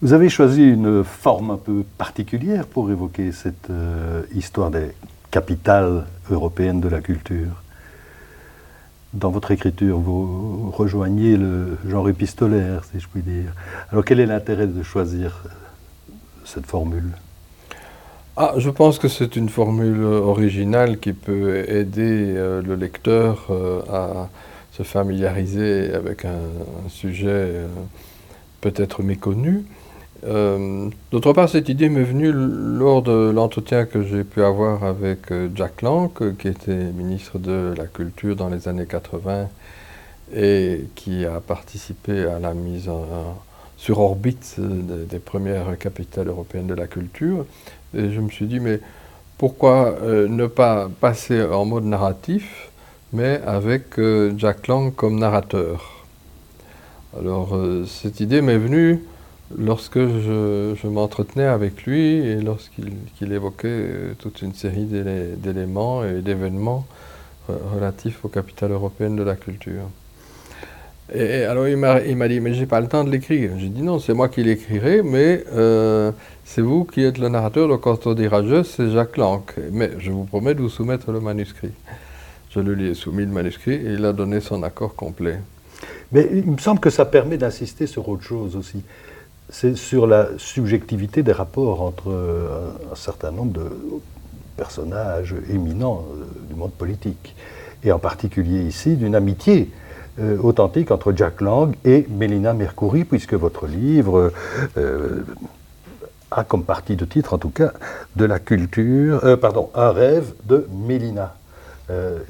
Vous avez choisi une forme un peu particulière pour évoquer cette euh, histoire des capitales européennes de la culture. Dans votre écriture, vous rejoignez le genre épistolaire, si je puis dire. Alors quel est l'intérêt de choisir cette formule? Ah, je pense que c'est une formule originale qui peut aider euh, le lecteur euh, à se familiariser avec un, sujet peut-être méconnu. D'autre part, cette idée m'est venue lors de l'entretien que j'ai pu avoir avec Jack Lang, qui était ministre de la Culture dans les années 80 et qui a participé à la mise sur orbite des premières capitales européennes de la culture. Et je me suis dit, mais pourquoi euh, ne pas passer en mode narratif, mais avec euh, Jack Lang comme narrateur? Alors, euh, cette idée m'est venue lorsque je, m'entretenais avec lui et lorsqu'il évoquait toute une série d'éléments et d'événements relatifs aux capitales européennes de la culture. Et, alors il m'a dit, mais j'ai pas le temps de l'écrire. J'ai dit non, c'est moi qui l'écrirai, mais c'est vous qui êtes le narrateur, donc quand on dira je, c'est Jacques Lang. Mais je vous promets de vous soumettre le manuscrit. Je lui ai soumis le manuscrit et il a donné son accord complet. Mais il me semble que ça permet d'insister sur autre chose aussi. C'est sur la subjectivité des rapports entre euh, un certain nombre de personnages éminents euh, du monde politique. Et en particulier ici, d'une amitié euh, authentique entre Jack Lang et Mélina Mercouri, puisque votre livre a comme partie de titre, en tout cas, de la culture, pardon, un rêve de Mélina.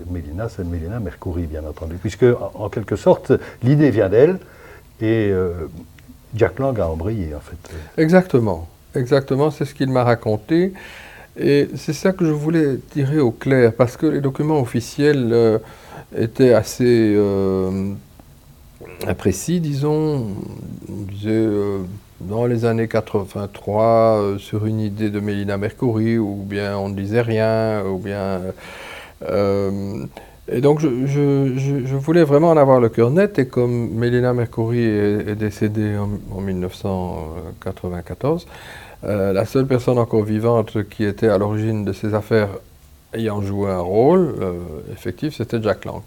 Mélina, c'est Mélina Mercouri, bien entendu, puisque, en, quelque sorte, l'idée vient d'elle et Jack Lang a embrayé, en fait. Exactement, exactement, c'est ce qu'il m'a raconté. Et c'est ça que je voulais tirer au clair, parce que les documents officiels étaient assez imprécis, disons. On disait dans les années 83 euh, sur une idée de Mélina Mercouri, ou bien on ne disait rien, ou bien... Euh, et donc je, je, voulais vraiment en avoir le cœur net, et comme Mélina Mercouri est, décédée en, 1994, euh, la seule personne encore vivante qui était à l'origine de ces affaires ayant joué un rôle effectif, c'était Jack Lang.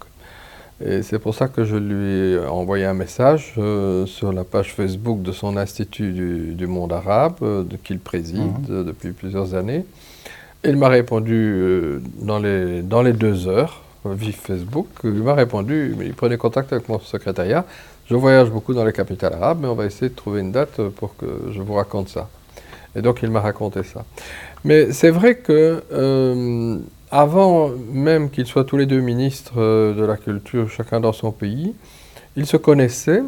Et c'est pour ça que je lui ai envoyé un message euh, sur la page Facebook de son Institut du, monde arabe, euh, qu'il préside mhm. depuis plusieurs années. Il m'a répondu euh, dans, les, dans les deux heures, via Facebook. Il m'a répondu, il prenait contact avec mon secrétariat. Je voyage beaucoup dans les capitales arabes, mais on va essayer de trouver une date pour que je vous raconte ça. Et donc il m'a raconté ça. Mais c'est vrai que avant même qu'ils soient tous les deux ministres euh, de la culture, chacun dans son pays, ils se connaissaient.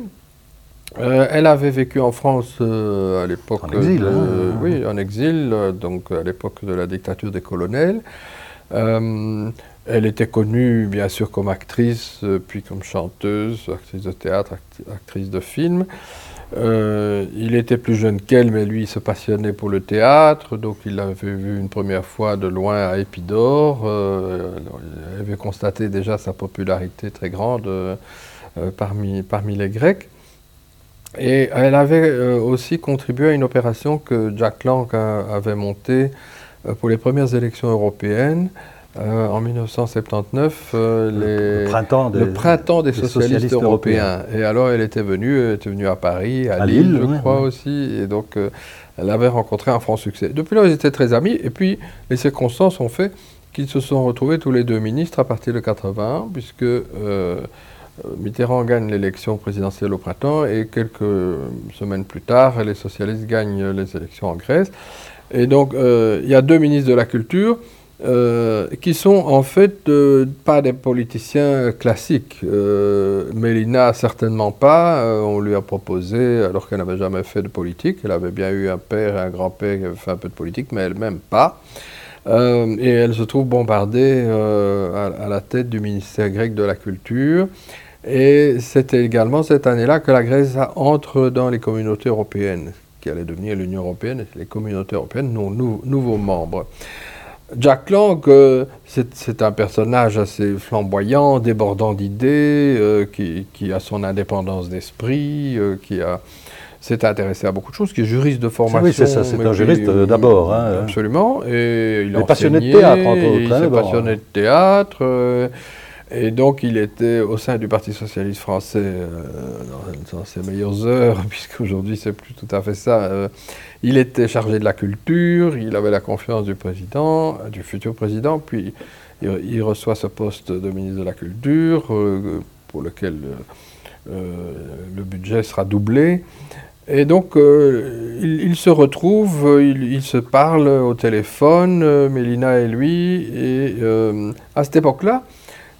Euh, elle avait vécu en France euh, à l'époque. En exil, hein. Oui, en exil, donc à l'époque de la dictature des colonels. Elle était connue, bien sûr, comme actrice, puis comme chanteuse, actrice de théâtre, actrice de film. Euh, il était plus jeune qu'elle, mais lui, il se passionnait pour le théâtre, donc il l'avait vu une première fois de loin à Épidore. Euh, il avait constaté déjà sa popularité très grande euh, parmi les Grecs. Et elle avait aussi contribué à une opération que Jack Lang avait montée pour les premières élections européennes. Euh, en 1979, euh, le, printemps des, le, printemps des, socialistes, européens. Et alors, elle était venue, elle était venue à Paris, à, Lille, je crois aussi, et donc euh, elle avait rencontré un franc succès. Depuis là, ils étaient très amis, et puis les circonstances ont fait qu'ils se sont retrouvés tous les deux ministres à partir de 81, puisque Mitterrand gagne l'élection présidentielle au printemps, et quelques semaines plus tard, les socialistes gagnent les élections en Grèce. Et donc, il y a deux ministres de la Culture. Euh, qui sont en fait euh, pas des politiciens classiques. Euh, Mélina, certainement pas. on lui a proposé, alors qu'elle n'avait jamais fait de politique, elle avait bien eu un père et un grand-père qui avaient fait un peu de politique, mais elle-même pas. et elle se trouve bombardée à, la tête du ministère grec de la Culture. Et c'était également cette année-là que la Grèce entre dans les communautés européennes, qui allait devenir l'Union européenne, les communautés européennes, non, nouveaux membres. Jack Lang, euh, c'est un personnage assez flamboyant, débordant d'idées, euh, qui, a son indépendance d'esprit, euh, qui a... s'est intéressé à beaucoup de choses, qui est juriste de formation. Oui, c'est ça, c'est un juriste d'abord. Hein, absolument. Et il, a passionné de théâtre, entre autres. Il hein, s'est passionné de théâtre. Et donc, il était au sein du Parti socialiste français euh, dans, ses meilleures heures, puisqu'aujourd'hui, c'est plus tout à fait ça. Euh, il était chargé de la culture, il avait la confiance du président, du futur président, puis il, reçoit ce poste de ministre de la Culture, euh, pour lequel le budget sera doublé. Et donc, il, se retrouve, il, se parle au téléphone, Mélina et lui, et à cette époque-là,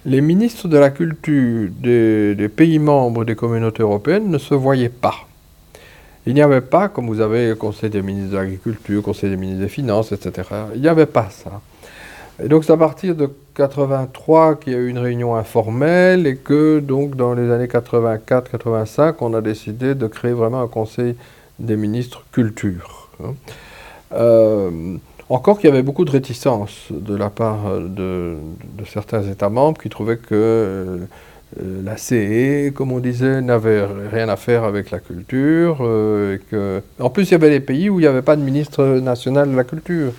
les ministres de la culture des, pays membres des communautés européennes ne se voyaient pas. Il n'y avait pas, comme vous avez le Conseil des ministres de l'Agriculture, Conseil des ministres des Finances, etc. Il n'y avait pas ça. Et donc c'est à partir de 83 qu'il y a eu une réunion informelle et que donc dans les années 84-85, on a décidé de créer vraiment un Conseil des ministres culture. Hein. Euh, encore qu'il y avait beaucoup de réticence de la part de, certains États membres qui trouvaient que euh, la CE, comme on disait, n'avait rien à faire avec la culture. Euh, que... En plus, il y avait des pays où il n'y avait pas de ministre national de la culture.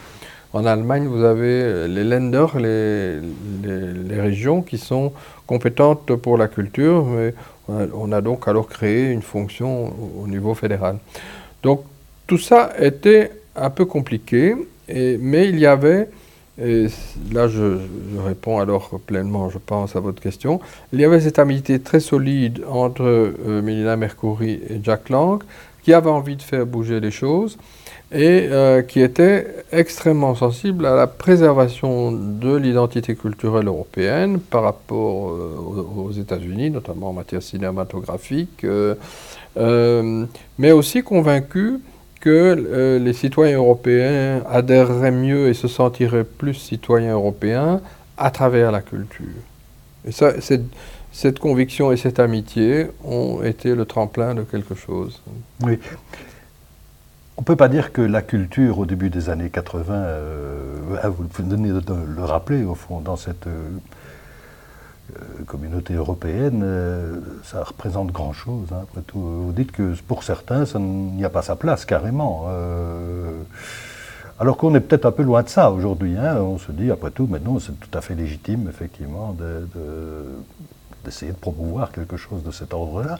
En Allemagne, vous avez les Länder, les, régions qui sont compétentes pour la culture, mais on a donc alors créé une fonction au niveau fédéral. Donc tout ça était un peu compliqué mais il y avait, et là je, réponds alors pleinement, je pense, à votre question, il y avait cette amitié très solide entre euh, Melina Mercouri et Jack Lang, qui avait envie de faire bouger les choses et euh, qui était extrêmement sensible à la préservation de l'identité culturelle européenne par rapport euh, aux, États-Unis, notamment en matière cinématographique, mais aussi convaincu que euh, les citoyens européens adhéreraient mieux et se sentiraient plus citoyens européens à travers la culture. Et cette conviction et cette amitié ont été le tremplin de quelque chose. Oui. On ne peut pas dire que la culture au début des années 80, euh, ah, vous venez de le rappeler au fond, dans cette euh, communauté européenne, euh, ça représente grand-chose. Hein, vous dites que pour certains, ça n'y a pas sa place carrément. Euh, alors qu'on est peut-être un peu loin de ça aujourd'hui. Hein, on se dit, après tout, maintenant, c'est tout à fait légitime, effectivement, d'essayer de, promouvoir quelque chose de cet ordre-là.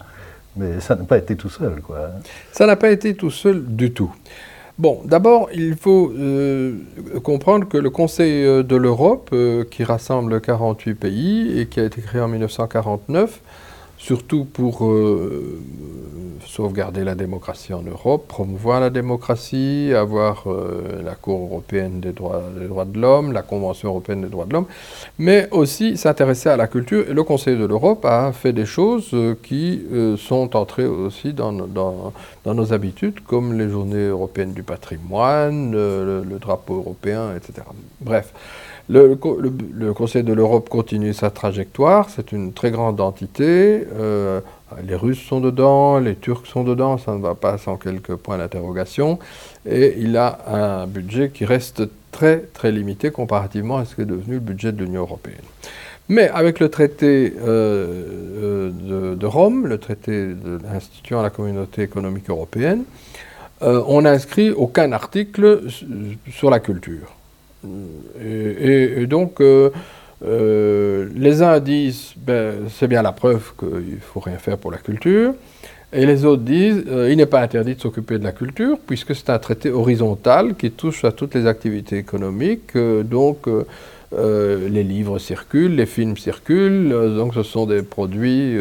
Mais ça n'a pas été tout seul, quoi. Ça n'a pas été tout seul du tout. Bon, d'abord, il faut euh, comprendre que le Conseil euh, de l'Europe, euh, qui rassemble 48 pays et qui a été créé en 1949, surtout pour euh, sauvegarder la démocratie en Europe, promouvoir la démocratie, avoir euh, la Cour européenne des droits, des droits de l'homme, la Convention européenne des droits de l'homme, mais aussi s'intéresser à la culture. Et le Conseil de l'Europe a fait des choses euh, qui sont entrées aussi dans, nos habitudes, comme les journées européennes du patrimoine, le drapeau européen, etc. Bref. Le, Conseil de l'Europe continue sa trajectoire, c'est une très grande entité. Euh, les Russes sont dedans, les Turcs sont dedans, ça ne va pas sans quelques points d'interrogation. Et il a un budget qui reste très très limité comparativement à ce qu'est devenu le budget de l'Union européenne. Mais avec le traité euh, euh, de, Rome, le traité instituant la communauté économique européenne, on n'a inscrit aucun article sur la culture. Et, donc, euh, euh, les uns disent, ben, c'est bien la preuve qu'il ne faut rien faire pour la culture. Et les autres disent, euh, il n'est pas interdit de s'occuper de la culture, puisque c'est un traité horizontal qui touche à toutes les activités économiques. donc, les livres circulent, les films circulent, donc ce sont des produits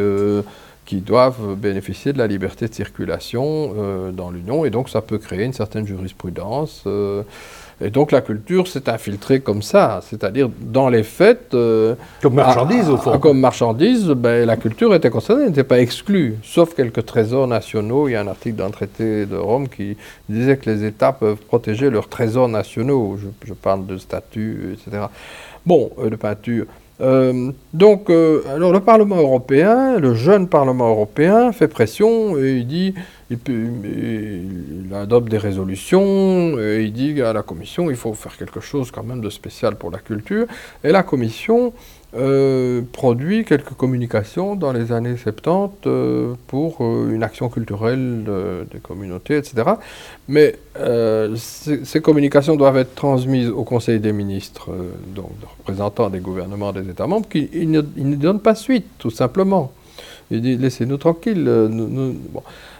qui doivent bénéficier de la liberté de circulation dans l'Union, et donc ça peut créer une certaine jurisprudence. Et donc la culture s'est infiltrée comme ça, c'est-à-dire dans les fêtes. Euh, comme marchandise, au fond. Comme marchandise, ben, la culture était concernée, n'était pas exclue, sauf quelques trésors nationaux. Il y a un article d'un traité de Rome qui disait que les États peuvent protéger leurs trésors nationaux. Je, parle de statues, etc. Bon, euh, de peinture. Euh, donc, alors le Parlement européen, le jeune Parlement européen, fait pression et il dit il, adopte des résolutions, et il dit à la Commission il faut faire quelque chose quand même de spécial pour la culture. Et la Commission euh, produit quelques communications dans les années 70 euh, pour euh, une action culturelle des communautés, etc. Mais ces communications doivent être transmises au Conseil des ministres, donc représentants des gouvernements des États membres, qui ne, donnent pas suite, tout simplement. Ils disent laissez-nous tranquilles.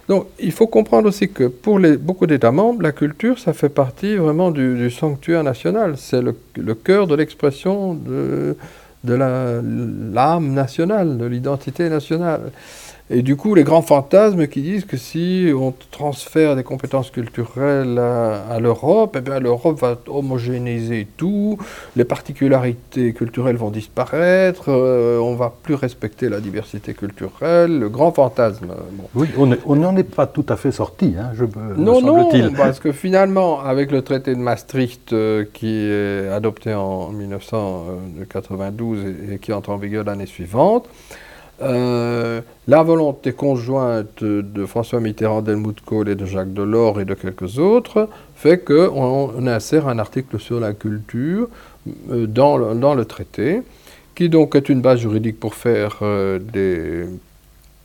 Donc il faut comprendre aussi que pour beaucoup d'États membres, la culture, ça fait partie vraiment du, sanctuaire national. C'est le, le, cœur de l'expression de de l'âme nationale, de l'identité nationale. Et du coup, les grands fantasmes qui disent que si on transfère des compétences culturelles à, l'Europe, eh bien l'Europe va homogénéiser tout, les particularités culturelles vont disparaître, euh, on va plus respecter la diversité culturelle, le grand fantasme. Oui, on n'en est pas tout à fait sorti, hein, je Non, non, parce que finalement, avec le traité de Maastricht euh, qui est adopté en 1992 et, et qui entre en vigueur l'année suivante, euh, la volonté conjointe de François Mitterrand, d'Helmut Kohl et de Jacques Delors et de quelques autres fait qu'on on insère un article sur la culture euh, dans, le, dans, le, traité, qui donc est une base juridique pour faire euh, des,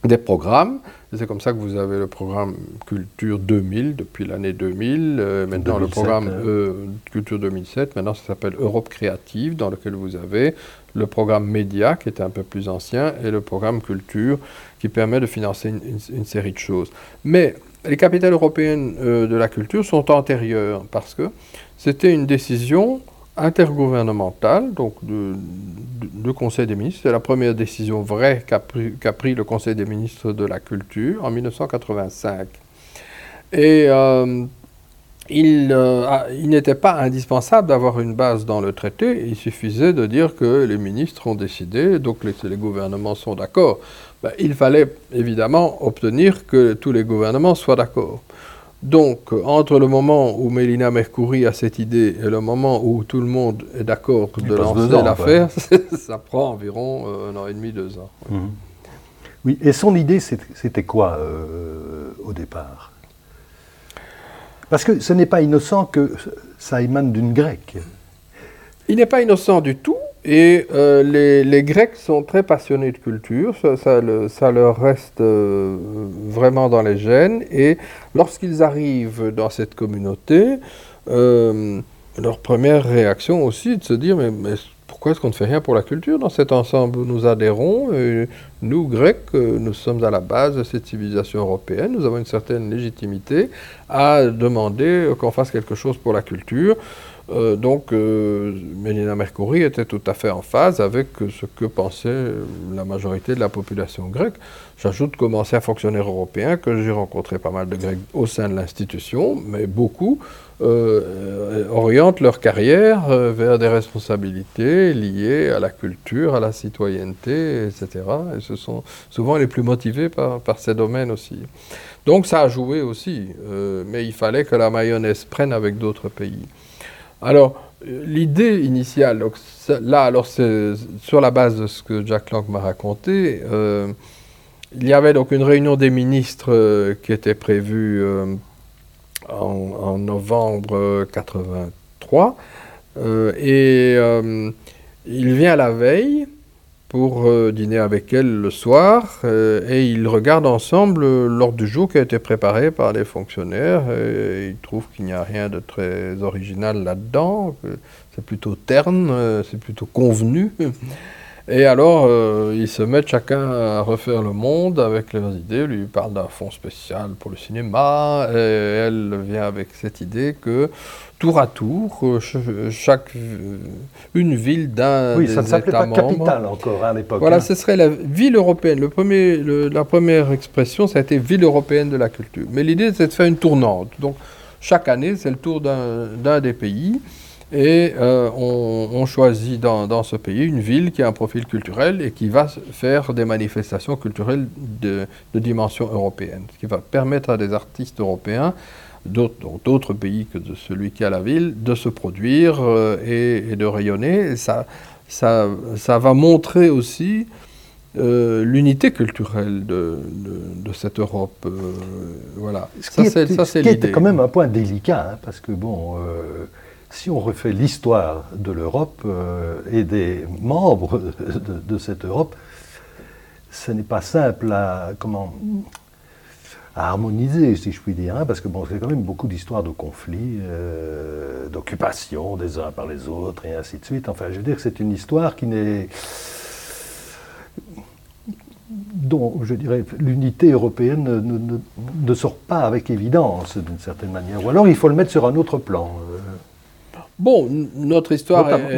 des programmes. C'est comme ça que vous avez le programme Culture 2000 depuis l'année 2000. maintenant, le programme Culture 2007, maintenant ça s'appelle Europe créative, dans lequel vous avez le programme Média, qui était un peu plus ancien, et le programme Culture, qui permet de financer une, série de choses. Mais les capitales européennes euh, de la culture sont antérieures, parce que c'était une décision intergouvernementale, donc du Conseil des ministres. C'est la première décision vraie qu'a pris, le Conseil des ministres de la culture en 1985. Et euh, euh, il, n'était pas indispensable d'avoir une base dans le traité, il suffisait de dire que les ministres ont décidé, donc les, gouvernements sont d'accord. Ben, il fallait évidemment obtenir que tous les gouvernements soient d'accord. Donc, entre le moment où Mélina Mercouri a cette idée et le moment où tout le monde est d'accord de lancer l'affaire, ça prend environ euh, un an et demi, deux ans. Mhm. Oui, et son idée, c'était quoi euh, au départ? Parce que ce n'est pas innocent que ça émane d'une grecque. Il n'est pas innocent du tout. Et euh, les, Grecs sont très passionnés de culture, ça, leur reste euh, vraiment dans les gènes. Et lorsqu'ils arrivent dans cette communauté, euh, leur première réaction aussi est de se dire mais pourquoi est-ce qu'on ne fait rien pour la culture dans cet ensemble où nous adhérons Nous, Grecs, euh, nous sommes à la base de cette civilisation européenne, nous avons une certaine légitimité à demander qu'on fasse quelque chose pour la culture. Euh, donc, euh, Mélina Mercouri était tout à fait en phase avec ce que pensait la majorité de la population grecque. J'ajoute comme ancien fonctionnaire européen que j'ai rencontré pas mal de Grecs au sein de l'institution, mais beaucoup euh, orientent leur carrière euh, vers des responsabilités liées à la culture, à la citoyenneté, etc. Et ce sont souvent les plus motivés par, ces domaines aussi. Donc ça a joué aussi, euh, mais il fallait que la mayonnaise prenne avec d'autres pays. Alors, l'idée initiale, là, alors c'est sur la base de ce que Jack Lang m'a raconté, il y avait donc une réunion des ministres qui était prévue en, novembre 83. Euh, et euh, il vient la veille pour euh, dîner avec elle le soir et ils regardent ensemble l'ordre du jour qui a été préparé par les fonctionnaires. Et ils trouvent qu'il n'y a rien de très original là-dedans, c'est plutôt terne, c'est plutôt convenu. Et alors, euh, ils se mettent chacun à refaire le monde avec leurs idées. Lui parle d'un fonds spécial pour le cinéma, et elle vient avec cette idée que tour à tour, euh, chaque une ville d'un oui, ça ne s'appelait pas capitale encore hein, à l'époque. Voilà, hein. ce serait la ville européenne. Le premier, la première expression, ça a été ville européenne de la culture. Mais l'idée, c'est de faire une tournante. Donc, chaque année, c'est le tour d'un des pays. Et euh, on, choisit dans, ce pays une ville qui a un profil culturel et qui va faire des manifestations culturelles de, dimension européenne, ce qui va permettre à des artistes européens d'autres pays que de celui qui a la ville, de se produire euh, et, de rayonner. ça, ça, ça, va montrer aussi euh, l'unité culturelle de, de, cette Europe. voilà. ça, c'est l'idée. quand même un point délicat, hein, parce que bon si on refait l'histoire de l'Europe et des membres de, cette Europe, ce n'est pas simple à, harmoniser, si je puis dire, hein, parce que bon, c'est quand même beaucoup d'histoires de conflits, euh, d'occupation des uns par les autres, et ainsi de suite. Enfin, je veux dire que c'est une histoire qui n'est dont, je dirais, l'unité européenne ne, sort pas avec évidence, d'une certaine manière. Ou alors il faut le mettre sur un autre plan. Bon, notre histoire est,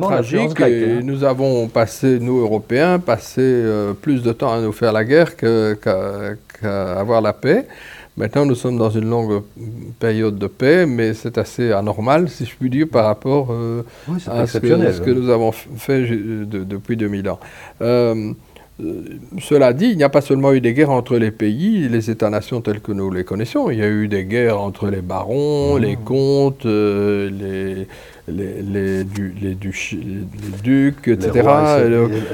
tragique et hein. nous avons passé, nous Européens, passé euh, plus de temps à nous faire la guerre qu'à avoir la paix. Maintenant, nous sommes dans une longue période de paix, mais c'est assez anormal, si je puis dire, par rapport euh, à ce que, nous avons fait depuis 2000 ans. Euh, cela dit, il n'y a pas seulement eu des guerres entre les pays, les États-nations tels que nous les connaissons. Il y a eu des guerres entre les barons, mmh. les comtes, les, les, les, les, ducs, etc.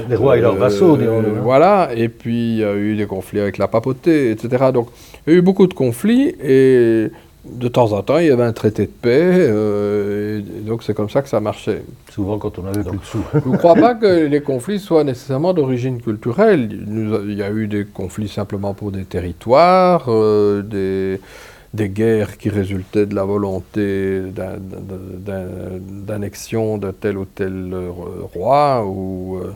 Les rois, et, leurs vassaux, euh, Voilà, et puis il y a eu des conflits avec la papauté, etc. Donc il y a eu beaucoup de conflits et de temps en temps il y avait un traité de paix, euh, donc c'est comme ça que ça marchait. Souvent quand on avait plus de sous. je ne crois pas que les conflits soient nécessairement d'origine culturelle. Il y a eu des conflits simplement pour des territoires, euh, des des guerres qui résultaient de la volonté d'annexion de tel ou tel roi ou euh,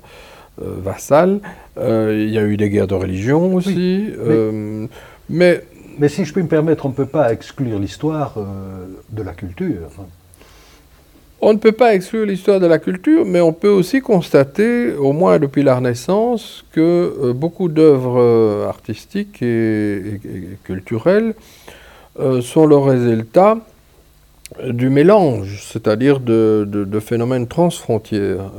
euh, vassal. Euh, il y a eu des guerres de religion aussi. mais, mais, si je puis me permettre, on ne peut pas exclure l'histoire de la culture. On ne peut pas exclure l'histoire de la culture, mais on peut aussi constater, au moins depuis la Renaissance, que beaucoup d'œuvres artistiques et culturelles euh, sont le résultat du mélange, c'est-à-dire de, phénomènes transfrontières.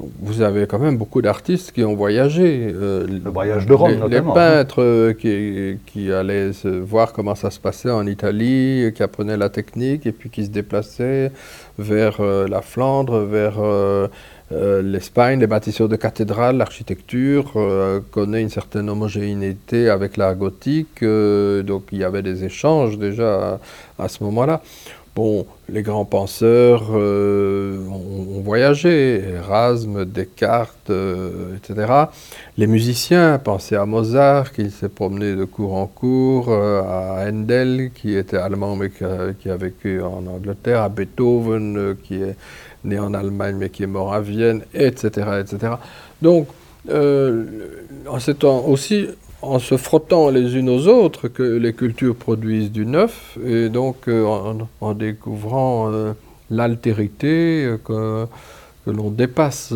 Euh, vous avez quand même beaucoup d'artistes qui ont voyagé. Euh, le voyage de Rome, les, notamment. Les peintres qui, qui, allaient voir comment ça se passait en Italie, qui apprenaient la technique et puis qui se déplaçaient vers la Flandre, vers euh, L'Espagne, les bâtisseurs de cathédrales, l'architecture euh, connaît une certaine homogénéité avec l'art gothique, euh, donc il y avait des échanges déjà à, ce moment-là. Bon, les grands penseurs ont, voyagé, Erasme, Descartes, etc. Les musiciens, pensez à Mozart qui s'est promené de cours en cours, à Handel qui était allemand mais qui a vécu en Angleterre, à Beethoven qui est né en Allemagne mais qui est mort à Vienne, etc. etc. Donc, euh, c'est aussi en se frottant les unes aux autres que les cultures produisent du neuf, et donc euh, en, découvrant euh, l'altérité, que, que l'on dépasse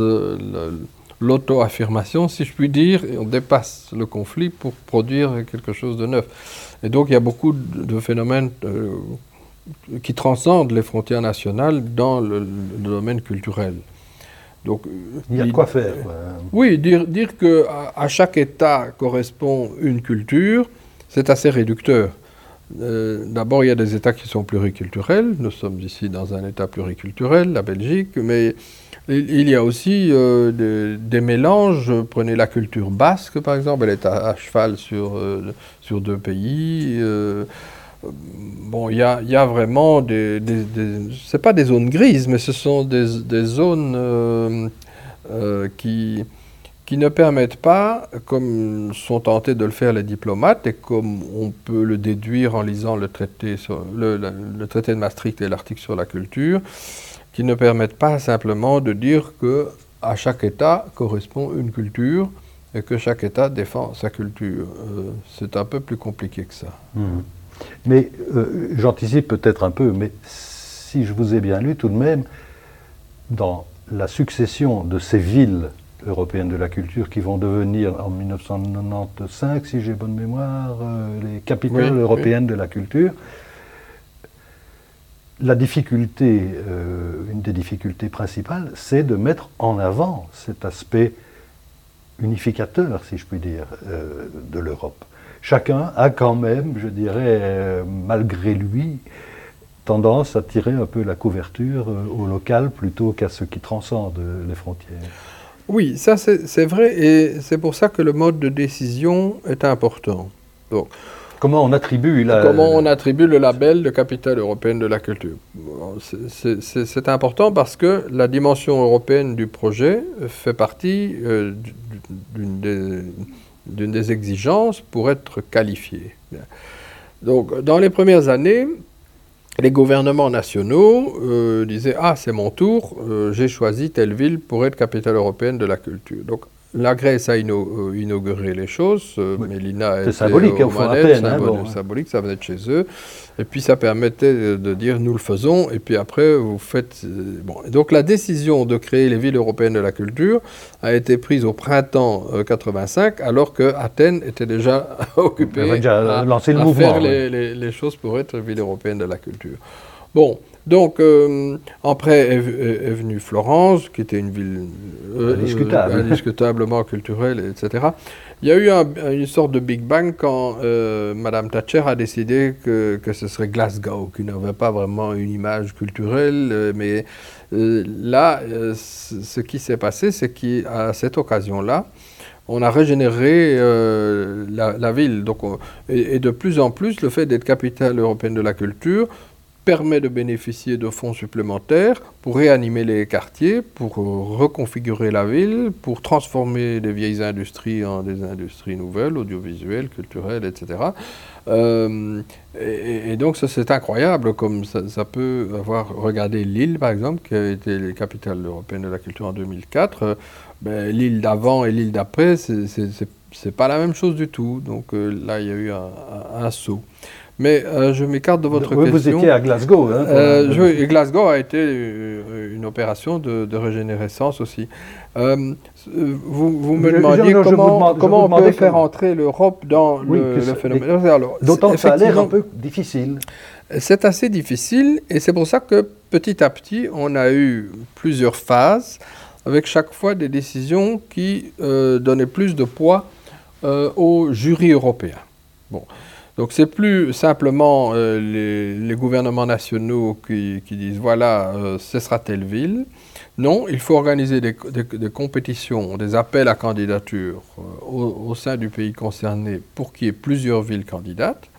l'auto-affirmation, si je puis dire, et on dépasse le conflit pour produire quelque chose de neuf. Et donc il y a beaucoup de phénomènes qui transcendent les frontières nationales dans le, domaine culturel. Donc, il y a de quoi faire. Oui, dire, dire qu'à à chaque État correspond une culture, c'est assez réducteur. Euh, d'abord, il y a des États qui sont pluriculturels. Nous sommes ici dans un État pluriculturel, la Belgique, mais il y a aussi euh, des, mélanges. Prenez la culture basque, par exemple, elle est à, cheval sur, euh, sur deux pays bon, il y a, vraiment des, des, c'est pas des zones grises, mais ce sont des, zones euh, euh, qui, qui ne permettent pas, comme sont tentés de le faire les diplomates, et comme on peut le déduire en lisant le traité, le, traité de Maastricht et l'article sur la culture, qui ne permettent pas simplement de dire que à chaque État correspond une culture et que chaque État défend sa culture. Euh, c'est un peu plus compliqué que ça. Mmh. Mais euh, j'anticipe peut-être un peu, mais si je vous ai bien lu, tout de même, dans la succession de ces villes européennes de la culture qui vont devenir en 1995, si j'ai bonne mémoire, euh, les capitales européennes de la culture, la difficulté, euh, une des difficultés principales, c'est de mettre en avant cet aspect unificateur, si je puis dire, de l'Europe chacun a quand même, je dirais, euh, malgré lui, tendance à tirer un peu la couverture euh, au local plutôt qu'à ce qui transcende les frontières. Oui, ça c'est vrai, et c'est pour ça que le mode de décision est important. Donc, Comment on attribue Comment on attribue le label de capitale européenne de la culture? C'est important parce que la dimension européenne du projet fait partie euh, d'une des, des, exigences pour être qualifié. Donc, dans les premières années, les gouvernements nationaux euh, disaient Ah, c'est mon tour, euh, j'ai choisi telle ville pour être capitale européenne de la culture. La Grèce a euh, inauguré les choses. Euh, Mélina C'est symbolique, au fond, à peine. Hein, symbolique, ça venait de chez eux. Et puis ça permettait de dire nous le faisons. Et puis après, vous faites. Euh, bon. donc la décision de créer les villes européennes de la culture a été prise au printemps 85, alors que Athènes était déjà occupée déjà à, lancé le à mouvement, faire les, les, les, choses pour être ville européenne de la culture. Bon, donc, euh, après est, est, venue Florence, qui était une ville euh, indiscutable. Euh, indiscutablement culturelle, etc. Il y a eu un, une sorte de Big Bang quand euh, Madame Thatcher a décidé que, que, ce serait Glasgow, qui n'avait pas vraiment une image culturelle. Euh, mais là, ce qui s'est passé, c'est qu'à cette occasion-là, on a régénéré la, la, ville. Donc, on, et, et, de plus en plus, le fait d'être capitale européenne de la culture permet de bénéficier de fonds supplémentaires pour réanimer les quartiers, pour reconfigurer la ville, pour transformer des vieilles industries en des industries nouvelles, audiovisuelles, culturelles, etc. Euh, et, donc ça c'est incroyable, comme ça, peut avoir regardé Lille par exemple, qui a été la capitale européenne de la culture en 2004. Euh, ben, L'île d'avant et l'île d'après, c'est pas la même chose du tout. Donc euh, là, il y a eu un saut. Mais euh, je m'écarte de votre oui, question. Vous étiez à Glasgow. Hein, euh, je, Glasgow a été euh, une opération de, de régénérescence aussi. Euh, vous, vous, me demandiez je, je, comment, demande, comment on peut faire entrer l'Europe dans oui, le, le, phénomène. D'autant que ça a l'air un peu difficile. C'est assez difficile et c'est pour ça que petit à petit, on a eu plusieurs phases avec chaque fois des décisions qui donnaient plus de poids au jury européen. Bon. Donc c'est plus simplement euh, les, gouvernements nationaux qui, disent voilà, euh, ce sera telle ville. Non, il faut organiser des compétitions, des appels à candidature euh, au, au, sein du pays concerné pour qu'il y ait plusieurs villes candidates.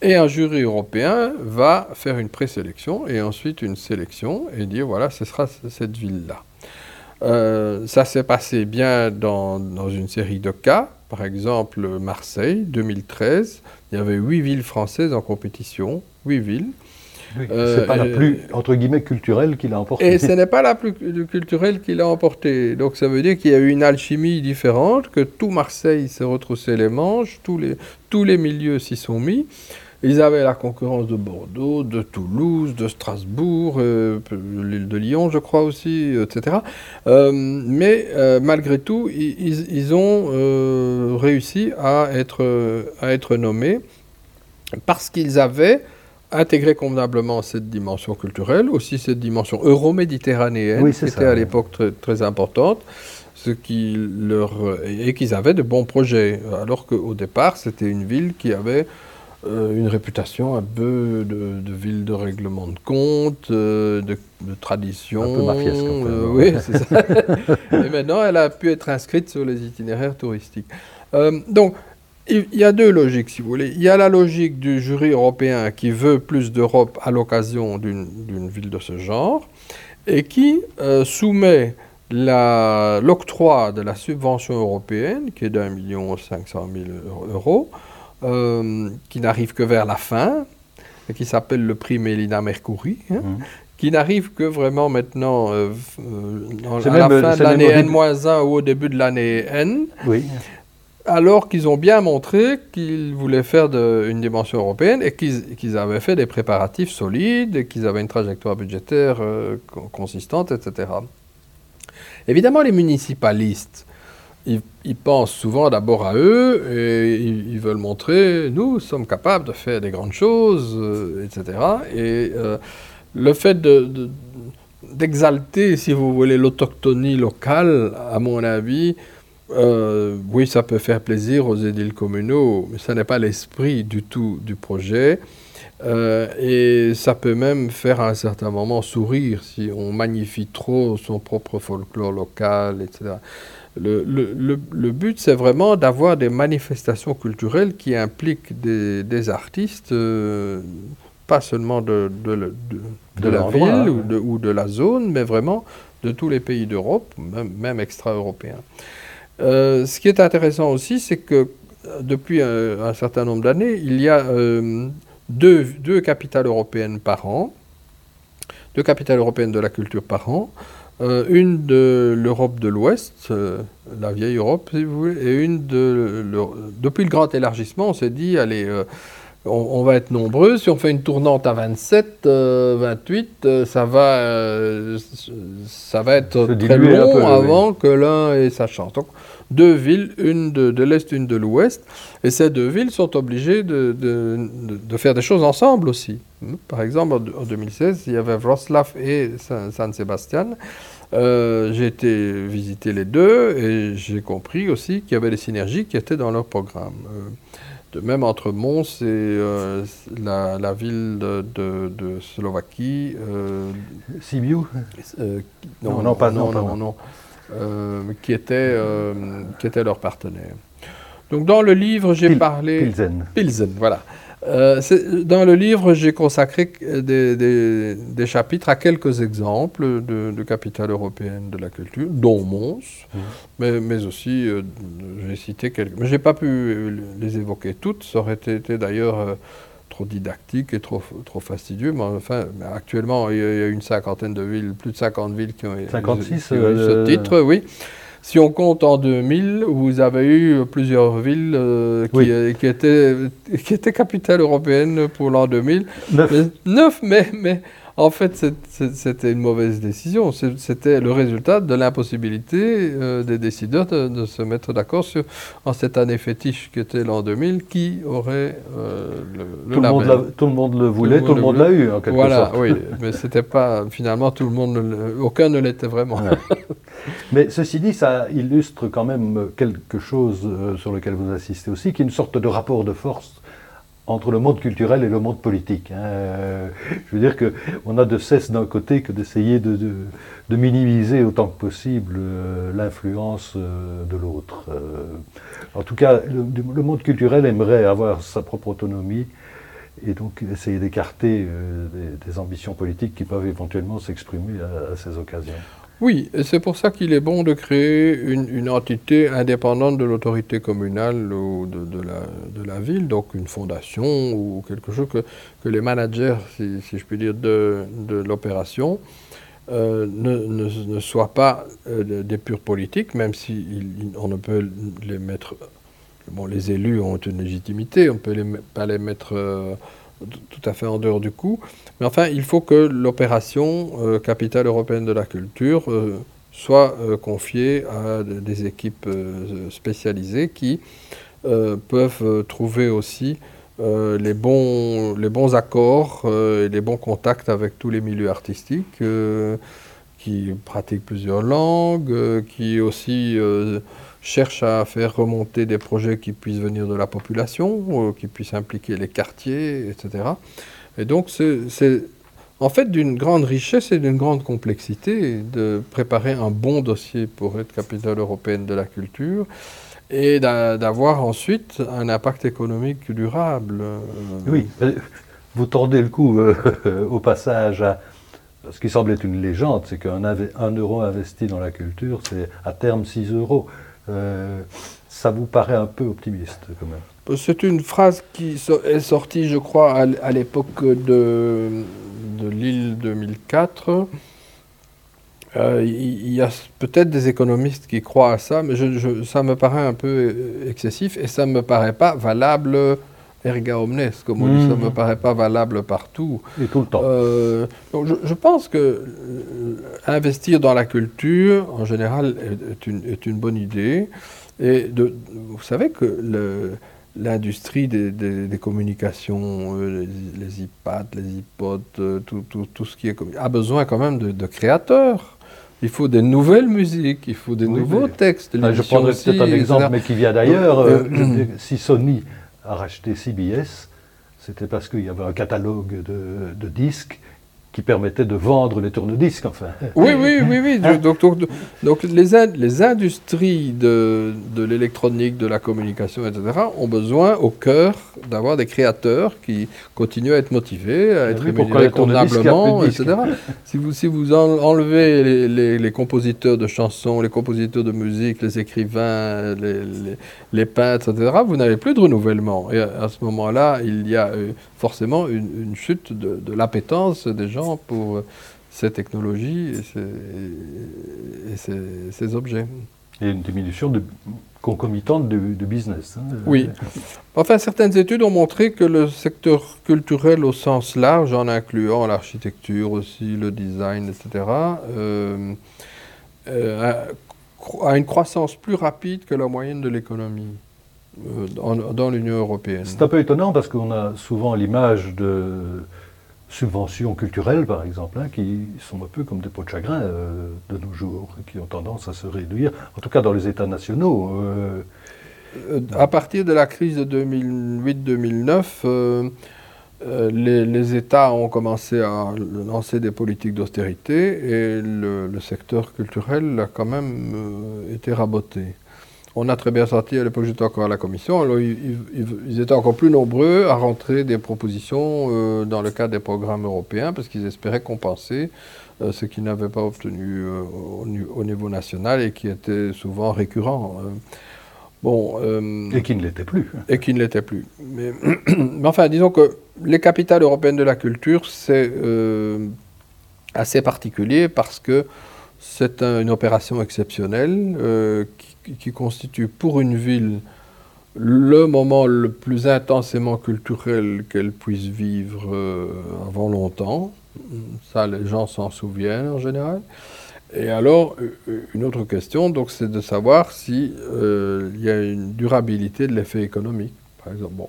Et un jury européen va faire une présélection et ensuite une sélection et dire voilà, ce sera cette ville-là. Euh, ça s'est passé bien dans, dans, une série de cas. Par exemple, Marseille, 2013, il y avait huit villes françaises en compétition, huit villes. Oui, euh, c'est pas la plus, entre guillemets, culturelle qui l'a emporté. Et ce n'est pas la plus culturelle qui l'a emporté. Donc ça veut dire qu'il y a eu une alchimie différente, que tout Marseille s'est retroussé les manches, tous les, tous les milieux s'y sont mis. Ils avaient la concurrence de Bordeaux, de Toulouse, de Strasbourg, euh, l'île de Lyon, je crois aussi, etc. Euh, mais euh, malgré tout, ils, ils ont réussi à être, à être nommés parce qu'ils avaient intégré convenablement cette dimension culturelle, aussi cette dimension euro-méditerranéenne, oui, qui ça, était à l'époque très, très, importante, ce qui leur, et qu'ils avaient de bons projets, alors qu'au départ, c'était une ville qui avait euh, une réputation un peu de, de, ville de règlement de compte, euh, de, de, tradition. Un peu mafiesque. Euh, oui, c'est ça. Et maintenant, elle a pu être inscrite sur les itinéraires touristiques. Donc, il y a deux logiques, si vous voulez. Il y a la logique du jury européen qui veut plus d'Europe à l'occasion d'une ville de ce genre et qui soumet l'octroi de la subvention européenne, qui est d'un million cinq cent mille euros, euh, qui n'arrive que vers la fin, qui s'appelle le prix Mélina Mercouri, hein, mmh. qui n'arrive que vraiment maintenant euh, euh, à la fin de l'année N-1 ou au début de l'année N. Oui. Alors qu'ils ont bien montré qu'ils voulaient faire de, une dimension européenne et qu'ils qu avaient fait des préparatifs solides et qu'ils avaient une trajectoire budgétaire euh, consistante, etc. Évidemment, les municipalistes, ils, pensent souvent d'abord à eux et ils, veulent montrer nous sommes capables de faire des grandes choses, euh, etc. Et euh, le fait d'exalter, de, si vous voulez, l'autochtonie locale, à mon avis, euh, oui, ça peut faire plaisir aux édiles communaux, mais ça n'est pas l'esprit du tout du projet. Euh, et ça peut même faire à un certain moment sourire si on magnifie trop son propre folklore local, etc. Le, le, le, le but, c'est vraiment d'avoir des manifestations culturelles qui impliquent des, des artistes euh, pas seulement de, de, la ville ou, de, la zone, mais vraiment de tous les pays d'Europe, même, extra-européens. Euh, ce qui est intéressant aussi, c'est que depuis un, certain nombre d'années, il y a deux, deux capitales européennes par an, deux capitales européennes de la culture par an, euh, une de l'Europe de l'Ouest, euh, la vieille Europe si vous voulez, et une de... depuis le grand élargissement, on s'est dit, allez, euh, on, va être nombreux, si on fait une tournante à 27, 28, ça, va, ça va être très long avant que l'un ait sa chance. Donc, deux villes, une de, l'Est, une de l'Ouest, et ces deux villes sont obligées de, de, faire des choses ensemble aussi. Par exemple, en 2016, il y avait Wroclaw et San Sebastian. Euh, j'ai été visiter les deux et j'ai compris aussi qu'il y avait des synergies qui étaient dans leur programme. Euh, de même entre Mons et euh, la, ville de, Slovaquie. Sibiu? non, non, pas non, non, non. Euh, qui, était, euh, qui était leur partenaire. Donc dans le livre, j'ai parlé... Pilsen. Pilsen, voilà. Euh, dans le livre, j'ai consacré des, des, chapitres à quelques exemples de, de capitales européennes de la culture, dont Mons, mmh. mais, mais, aussi, j'ai cité quelques... Mais je n'ai pas pu les évoquer toutes, ça aurait été d'ailleurs trop didactique et trop, trop fastidieux. Mais enfin, actuellement, il y, a une cinquantaine de villes, plus de 50 villes qui ont, 56, eu ce titre, oui. Si on compte en 2000, vous avez eu plusieurs villes euh, qui, euh, qui, étaient, qui étaient capitales européennes pour l'an 2000. Neuf. neuf, mais, mais en fait, c'était une mauvaise décision. C'était le résultat de l'impossibilité euh, des décideurs de, se mettre d'accord sur en cette année fétiche qui était l'an 2000, qui aurait euh, le, tout, le monde tout, le monde le voulait, tout le monde l'a eu en quelque voilà, sorte. Voilà, oui, mais c'était pas finalement tout le monde, aucun ne l'était vraiment. mais ceci dit, ça illustre quand même quelque chose euh, sur lequel vous assistez aussi, qui est une sorte de rapport de force entre le monde culturel et le monde politique. Hein. Euh, je veux dire qu'on a de cesse d'un côté que d'essayer de, de, minimiser autant que possible euh, l'influence euh, de l'autre. en tout cas, le, monde culturel aimerait avoir sa propre autonomie et donc essayer d'écarter des, ambitions politiques qui peuvent éventuellement s'exprimer à ces occasions. Oui, et c'est pour ça qu'il est bon de créer une, entité indépendante de l'autorité communale ou de, la, ville, donc une fondation ou quelque chose que, les managers, si, je puis dire, de, l'opération euh, ne, soient pas euh, des purs politiques, même si on ne peut les mettre... Bon, les élus ont une légitimité, on ne peut pas les mettre... Euh, tout à fait en dehors du coup. Mais enfin, il faut que l'opération euh, capitale européenne de la culture euh, soit euh, confiée à des équipes spécialisées qui peuvent trouver aussi les, bons, les bons accords et les bons contacts avec tous les milieux artistiques qui pratiquent plusieurs langues, qui aussi cherche à faire remonter des projets qui puissent venir de la population, euh, qui puissent impliquer les quartiers, etc. Et donc, c'est en fait d'une grande richesse et d'une grande complexité de préparer un bon dossier pour être capitale européenne de la culture et d'avoir ensuite un impact économique durable. Oui, vous tordez le coup euh, au passage à ce qui semble être une légende, c'est qu'un euro investi dans la culture, c'est à terme 6 euros. Euh, ça vous paraît un peu optimiste quand même C'est une phrase qui est sortie, je crois, à l'époque de, de l'île 2004. Euh, il y a peut-être des économistes qui croient à ça, mais ça me paraît un peu excessif et ça ne me paraît pas valable erga omnes, comme on dit, ça ne me mmh. paraît pas valable partout. Et tout le temps. Euh, donc je, pense que investir dans la culture, en général, est une, est une bonne idée. Et de, vous savez que l'industrie des, des, communications, euh, les, iPads, les iPods, euh, tout, tout, tout, ce qui est a besoin quand même de, créateurs. Il faut des nouvelles musiques, il faut des nouveaux textes. je prendrais peut-être un exemple, mais qui vient d'ailleurs. Euh, si Sony a racheté CBS, c'était parce qu'il y avait un catalogue de disques qui permettait de vendre les tourne-disques, enfin. Oui, oui, oui, oui. Hein donc, donc, donc, les, les industries de, de l'électronique, de la communication, etc., ont besoin au cœur d'avoir des créateurs qui continuent à être motivés, à être rémunérés convenablement, etc. si vous, si vous enlevez les, les, les, compositeurs de chansons, les compositeurs de musique, les écrivains, les, les peintres, etc., vous n'avez plus de renouvellement. Et à, ce moment-là, il y a euh, forcément une, chute de, de l'appétence des gens pour ces technologies et ces, objets. Et une diminution de, concomitante du, business. Hein. oui. Enfin, certaines études ont montré que le secteur culturel au sens large, en incluant l'architecture aussi, le design, etc., euh, euh, a, une croissance plus rapide que la moyenne de l'économie. Dans l'Union européenne. C'est un peu étonnant parce qu'on a souvent l'image de subventions culturelles, par exemple, hein, qui sont un peu comme des pots de chagrin euh, de nos jours, qui ont tendance à se réduire, en tout cas dans les États nationaux. Euh, euh, à partir de la crise de 2008-2009, les, États ont commencé à lancer des politiques d'austérité et le, le, secteur culturel a quand même été raboté on a très bien senti, à l'époque j'étais encore à la commission, alors ils, étaient encore plus nombreux à rentrer des propositions euh, dans le cadre des programmes européens parce qu'ils espéraient compenser euh, ce qu'ils n'avaient pas obtenu euh, au, niveau national et qui était souvent récurrent. bon, et qui ne l'était plus. Et qui ne l'était plus. Mais, mais, enfin, disons que les capitales européennes de la culture, c'est assez particulier parce que c'est une opération exceptionnelle qui qui constitue pour une ville le moment le plus intensément culturel qu'elle puisse vivre euh, avant longtemps. Ça, les gens s'en souviennent en général. Et alors, une autre question, donc, c'est de savoir s'il euh, y a une durabilité de l'effet économique. Par exemple, bon,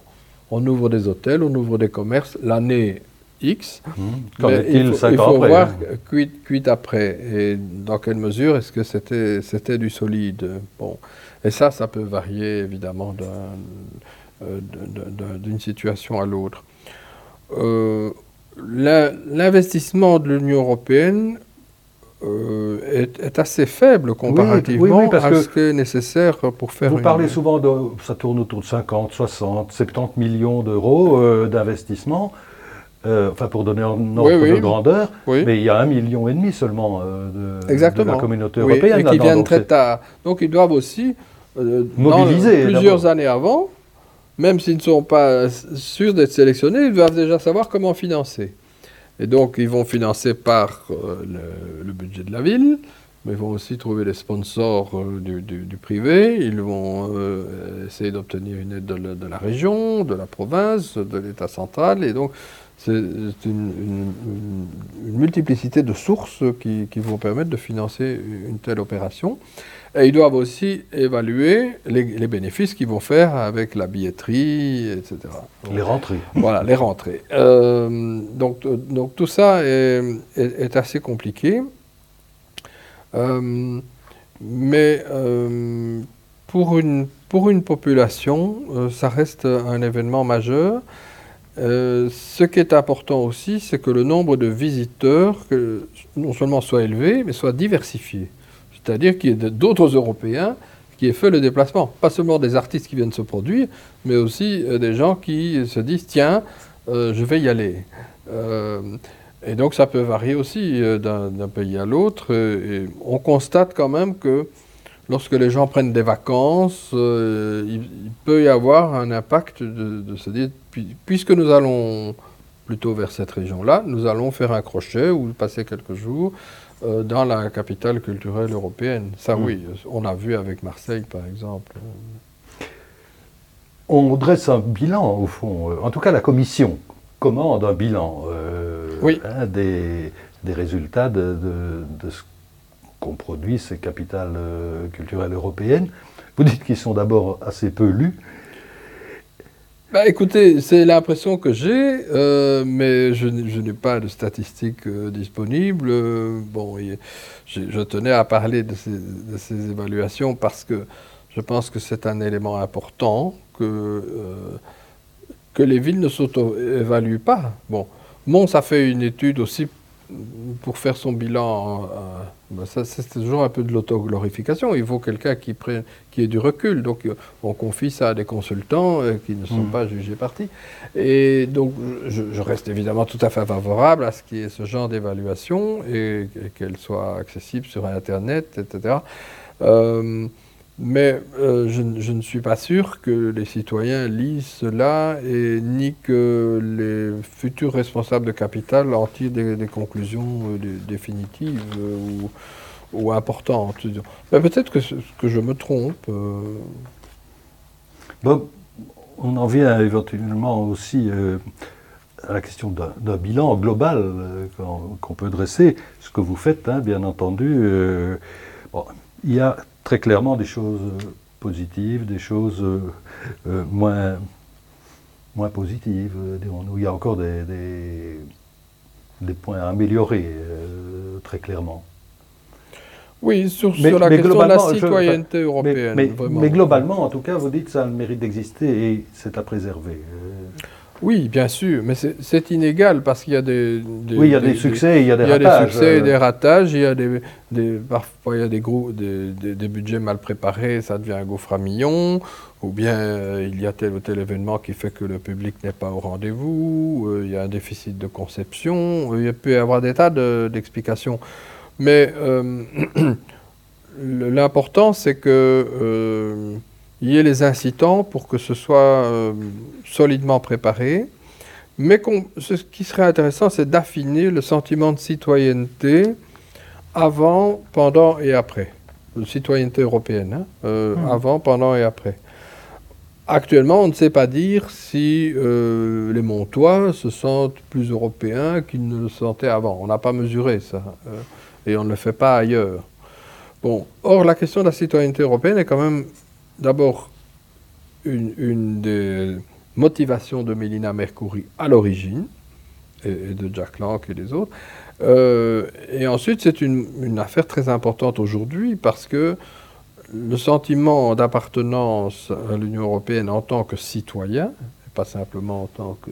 on ouvre des hôtels, on ouvre des commerces l'année X. Mmh. il faut, il faut voir hein. cuite, après. Et dans quelle mesure est-ce que c'était, c'était du solide? Bon. Et ça, ça peut varier évidemment euh, d'une situation à l'autre. Euh, l'investissement de l'Union européenne euh, est, assez faible comparativement à ce qui est nécessaire pour faire. Vous parlez souvent de. Ça tourne autour de 50, 60, 70 millions d'euros d'investissement. Euh, enfin pour donner un ordre de grandeur, mais il y a un million et demi seulement euh, de, la communauté européenne. et qui viennent très tard. Donc ils doivent aussi, euh, mobiliser plusieurs années avant, même s'ils ne sont pas sûrs d'être sélectionnés, ils doivent déjà savoir comment financer. Et donc ils vont financer par le, budget de la ville, mais ils vont aussi trouver les sponsors du, privé, ils vont essayer d'obtenir une aide de, de, la région, de la province, de l'État central, et donc c'est une, multiplicité de sources qui, vont permettre de financer une telle opération. Et ils doivent aussi évaluer les, bénéfices qu'ils vont faire avec la billetterie, etc. Les rentrées. Voilà, les rentrées. Euh, donc, donc tout ça est, assez compliqué. Euh, mais euh, pour, une, pour une population, ça reste un événement majeur. Euh, ce qui est important aussi, c'est que le nombre de visiteurs non seulement soit élevé, mais soit diversifié. C'est-à-dire qu'il y ait d'autres Européens qui aient fait le déplacement. Pas seulement des artistes qui viennent se produire, mais aussi euh, des gens qui se disent tiens, euh, je vais y aller. et donc ça peut varier aussi d'un pays à l'autre. On constate quand même que lorsque les gens prennent des vacances, il, peut y avoir un impact de, de se dire puisque nous allons plutôt vers cette région-là, nous allons faire un crochet ou passer quelques jours euh, dans la capitale culturelle européenne. Ça, hmm. oui, on a vu avec Marseille, par exemple. On dresse un bilan, au fond. Euh, en tout cas, la Commission commande un bilan euh, hein, des, résultats de, ce qu'ont produit ces capitales culturelles européennes. Vous dites qu'ils sont d'abord assez peu lus. Bah, écoutez, c'est l'impression que j'ai, euh, mais je, n'ai pas de statistiques euh, disponibles. bon, je, tenais à parler de ces, évaluations parce que je pense que c'est un élément important que, euh, que les villes ne s'auto-évaluent pas. Bon, Mons a fait une étude aussi pour faire son bilan, ben ça, c'est toujours un peu de l'autoglorification. Il faut quelqu'un qui, qui ait du recul. Donc, euh, on confie ça à des consultants euh, qui ne sont mm. pas jugés partis. Et donc, je, reste évidemment tout à fait favorable à ce qu'il y ait ce genre d'évaluation et, qu'elle soit accessible sur Internet, etc. Mais euh, je, ne suis pas sûr que les citoyens lisent cela et ni que les futurs responsables de capital en tirent des, conclusions euh, définitives euh, ou, importantes. Mais peut-être que, je me trompe. Bon, on en vient éventuellement aussi à la question d'un bilan global qu'on peut dresser. Ce que vous faites, hein, bien entendu. Il y a très clairement des choses euh, positives, des choses euh, euh, moins, moins positives, dirons-nous. Il y a encore des, des, points à améliorer, très clairement. Oui, sur, la question de la citoyenneté européenne. Mais, globalement, en tout cas, vous dites que ça a le mérite d'exister et c'est à préserver. Oui, bien sûr, mais c'est inégal parce qu'il y a des, Oui, il y a des, succès, il y a des ratages. Il y a des succès et des ratages, il y a des, parfois il y a des, gros, des, budgets mal préparés, ça devient un gouffre à millions, ou bien euh, il y a tel ou tel événement qui fait que le public n'est pas au rendez-vous, euh, il y a un déficit de conception, euh, il peut y avoir des tas d'explications. mais l'important, c'est que il y ait les incitants pour que ce soit euh, solidement préparé. Mais ce qui serait intéressant, c'est d'affiner le sentiment de citoyenneté avant, pendant et après. De citoyenneté européenne, hein, euh, hmm. avant, pendant et après. Actuellement, on ne sait pas dire si euh, les Montois se sentent plus européens qu'ils ne le sentaient avant. On n'a pas mesuré ça. et on ne le fait pas ailleurs. Bon, or, la question de la citoyenneté européenne est quand même d'abord une, des motivations de Mélina Mercouri à l'origine, et, de Jack Lang et des autres. Euh, et ensuite, c'est une, affaire très importante aujourd'hui parce que le sentiment d'appartenance à l'Union européenne en tant que citoyen, et pas simplement en tant que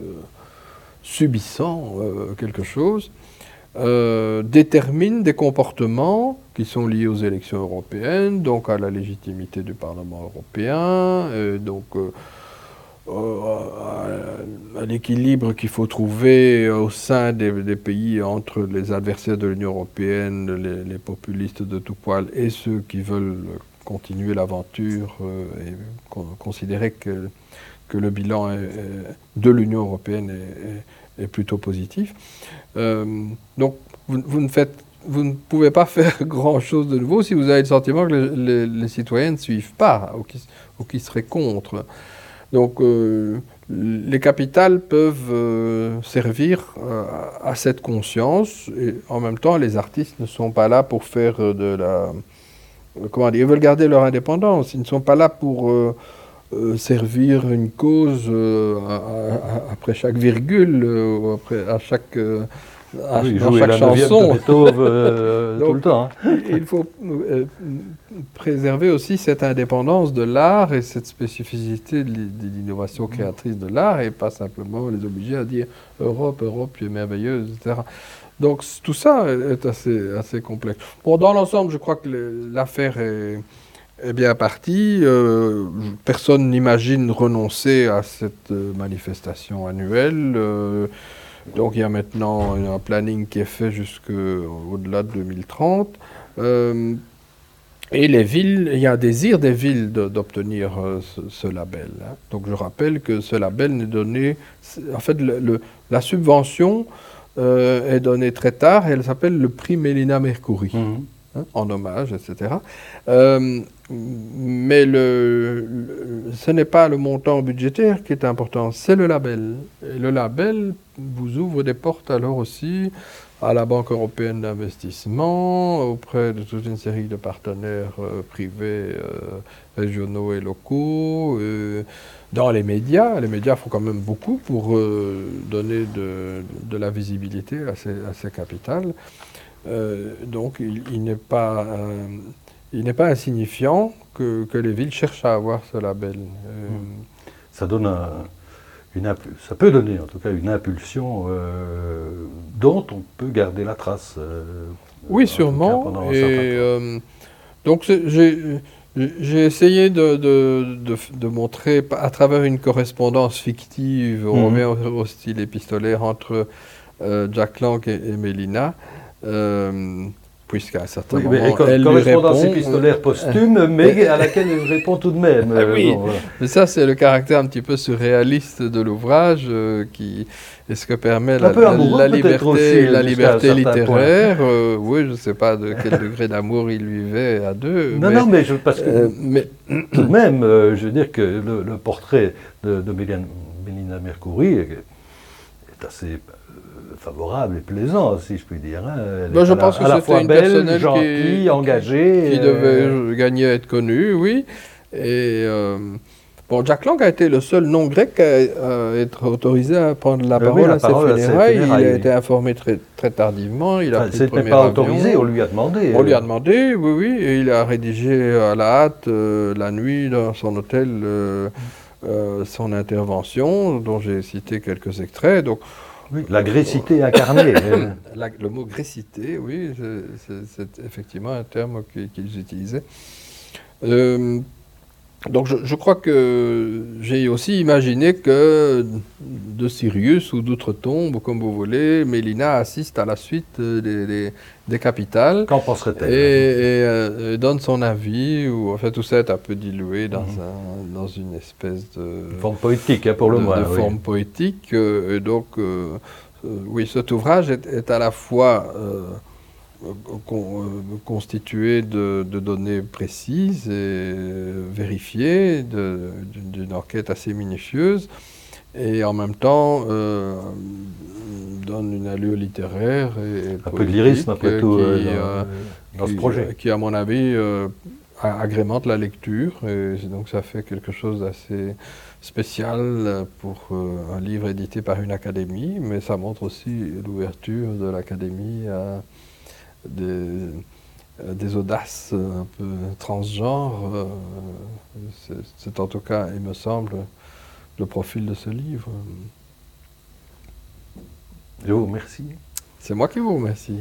subissant euh, quelque chose, euh, détermine des comportements qui sont liés aux élections européennes, donc à la légitimité du Parlement européen, euh, donc euh, à, l'équilibre qu'il faut trouver au sein des, pays entre les adversaires de l'Union européenne, les, populistes de tout poil et ceux qui veulent continuer l'aventure et considérer que, que le bilan de l'Union européenne est plutôt positif. Euh, donc, vous, ne pouvez pas faire grand-chose de nouveau si vous avez le sentiment que les, citoyens ne suivent pas ou qui, seraient contre. Donc, euh, les capitales peuvent euh, servir à cette conscience et en même temps, les artistes ne sont pas là pour faire de la... Comment dire Ils veulent garder leur indépendance. Ils ne sont pas là pour servir une cause euh, après chaque virgule, euh, après, à chaque, à, dans chaque chanson. tout le temps. Hein. Il faut préserver aussi cette indépendance de l'art et cette spécificité de l'innovation créatrice de l'art et pas simplement les obliger à dire Europe, Europe, tu es merveilleuse, etc. Donc tout ça est assez, assez complexe. Bon, dans l'ensemble, je crois que l'affaire est eh bien parti. Euh, personne n'imagine renoncer à cette euh, manifestation annuelle. Euh, donc il y a maintenant un planning qui est fait jusqu'au-delà de 2030. et les villes, il y a un désir des villes d'obtenir ce, label. Hein. Donc je rappelle que ce label n'est donné, en fait la subvention est donnée très tard et elle s'appelle le prix Mélina Mercouri. Mmh. Hein, en hommage, etc. Euh, mais le, ce n'est pas le montant budgétaire qui est important, c'est le label. Et le label vous ouvre des portes alors aussi à la Banque européenne d'investissement, auprès de toute une série de partenaires euh, privés, euh, régionaux et locaux, dans les médias. Les médias font quand même beaucoup pour donner de, de, la visibilité à ces, à ces capitales. Euh, donc il, n'est pas, euh, il n'est pas insignifiant que, que, les villes cherchent à avoir ce label. Euh, Ça donne une ça peut donner en tout cas une impulsion dont on peut garder la trace. oui, sûrement. Et donc j'ai essayé de, de, montrer à travers une correspondance fictive, on mhm. revient au, style épistolaire entre euh, Jack Lang et, Mélina, euh, puisqu'à un certain moment, mais, elle correspondance épistolaire posthume, mais à laquelle elle répond tout de même. Ah oui. Mais ça, c'est le caractère un petit peu surréaliste de l'ouvrage qui est ce que permet la, la, liberté, la liberté littéraire. Euh, oui, je ne sais pas de quel degré d'amour il vivait à deux. Non, non, mais je, parce que euh, mais, tout de même, euh, je veux dire que le, portrait de, de Mélina, Mercouri est, assez favorable et plaisant, si je puis dire. Hein. Ben, je pense que c'était une belle, gentille, engagée. Qui devait gagner à être connue, oui. Et Bon, Jack Lang a été le seul non-grec à, être autorisé à prendre la parole, à, ses funérailles. Il a été informé très, très tardivement. Il a C'était pas autorisé, on lui a demandé. On lui a demandé, oui, oui. Et il a rédigé à la hâte, euh, la nuit, dans son hôtel, euh, euh, son intervention, dont j'ai cité quelques extraits. Donc, oui, la grécité incarnée. le mot grécité, oui, c'est effectivement un terme qu'ils utilisaient. Donc je, crois que j'ai aussi imaginé que de Sirius ou d'outre-tombe, comme vous voulez, Mélina assiste à la suite des, des, capitales. Qu'en penserait-elle et, euh, donne son avis, ou en fait tout ça est un peu dilué dans, mhm. un, dans une espèce de... forme poétique, hein, pour le moins. De forme poétique. Euh, et donc, euh, oui, cet ouvrage est, est à la fois constitué de, données précises et vérifiées, d'une enquête assez minutieuse, et en même temps euh, donne une allure littéraire et, un peu de lyrisme après tout qui, euh, dans, ce projet, qui à mon avis euh, agrémente la lecture, et donc ça fait quelque chose d'assez spécial pour un livre édité par une académie, mais ça montre aussi l'ouverture de l'académie à des, euh, des audaces un peu transgenres. Euh, c'est en tout cas, il me semble, le profil de ce livre. Je vous remercie. C'est moi qui vous remercie.